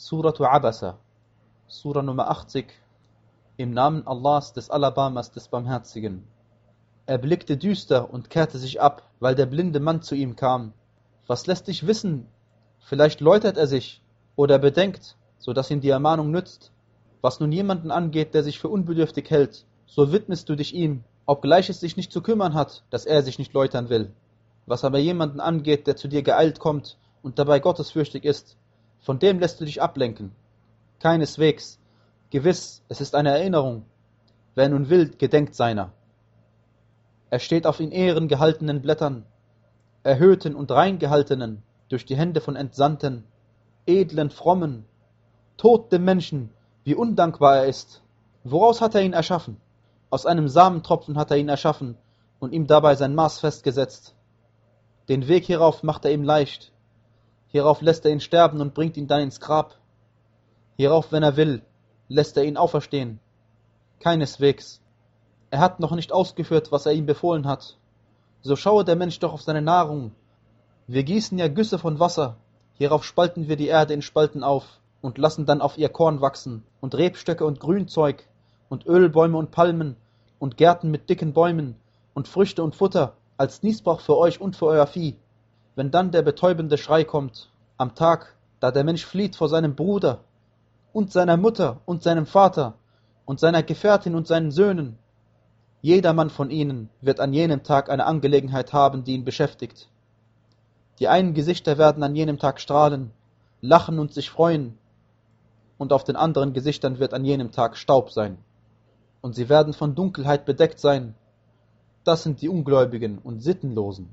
Suratu Abasa, Sura Nummer 80, im Namen Allahs des Alabamas des Barmherzigen. Er blickte düster und kehrte sich ab, weil der blinde Mann zu ihm kam. Was lässt dich wissen? Vielleicht läutert er sich oder bedenkt, so dass ihm die Ermahnung nützt. Was nun jemanden angeht, der sich für unbedürftig hält, so widmest du dich ihm, obgleich es sich nicht zu kümmern hat, dass er sich nicht läutern will. Was aber jemanden angeht, der zu dir geeilt kommt und dabei gottesfürchtig ist, von dem lässt du dich ablenken. Keineswegs. Gewiss, es ist eine Erinnerung. Wer nun will, gedenkt seiner. Er steht auf in Ehren gehaltenen Blättern, erhöhten und rein gehaltenen, durch die Hände von Entsandten, edlen, frommen, Tod dem Menschen, wie undankbar er ist. Woraus hat er ihn erschaffen? Aus einem Samentropfen hat er ihn erschaffen und ihm dabei sein Maß festgesetzt. Den Weg hierauf macht er ihm leicht. Hierauf lässt er ihn sterben und bringt ihn dann ins Grab. Hierauf, wenn er will, lässt er ihn auferstehen. Keineswegs. Er hat noch nicht ausgeführt, was er ihm befohlen hat. So schaue der Mensch doch auf seine Nahrung. Wir gießen ja Güsse von Wasser. Hierauf spalten wir die Erde in Spalten auf und lassen dann auf ihr Korn wachsen und Rebstöcke und Grünzeug und Ölbäume und Palmen und Gärten mit dicken Bäumen und Früchte und Futter als Niesbrauch für euch und für euer Vieh. Wenn dann der betäubende Schrei kommt, am Tag, da der Mensch flieht vor seinem Bruder und seiner Mutter und seinem Vater und seiner Gefährtin und seinen Söhnen, jedermann von ihnen wird an jenem Tag eine Angelegenheit haben, die ihn beschäftigt. Die einen Gesichter werden an jenem Tag strahlen, lachen und sich freuen, und auf den anderen Gesichtern wird an jenem Tag Staub sein. Und sie werden von Dunkelheit bedeckt sein. Das sind die Ungläubigen und Sittenlosen.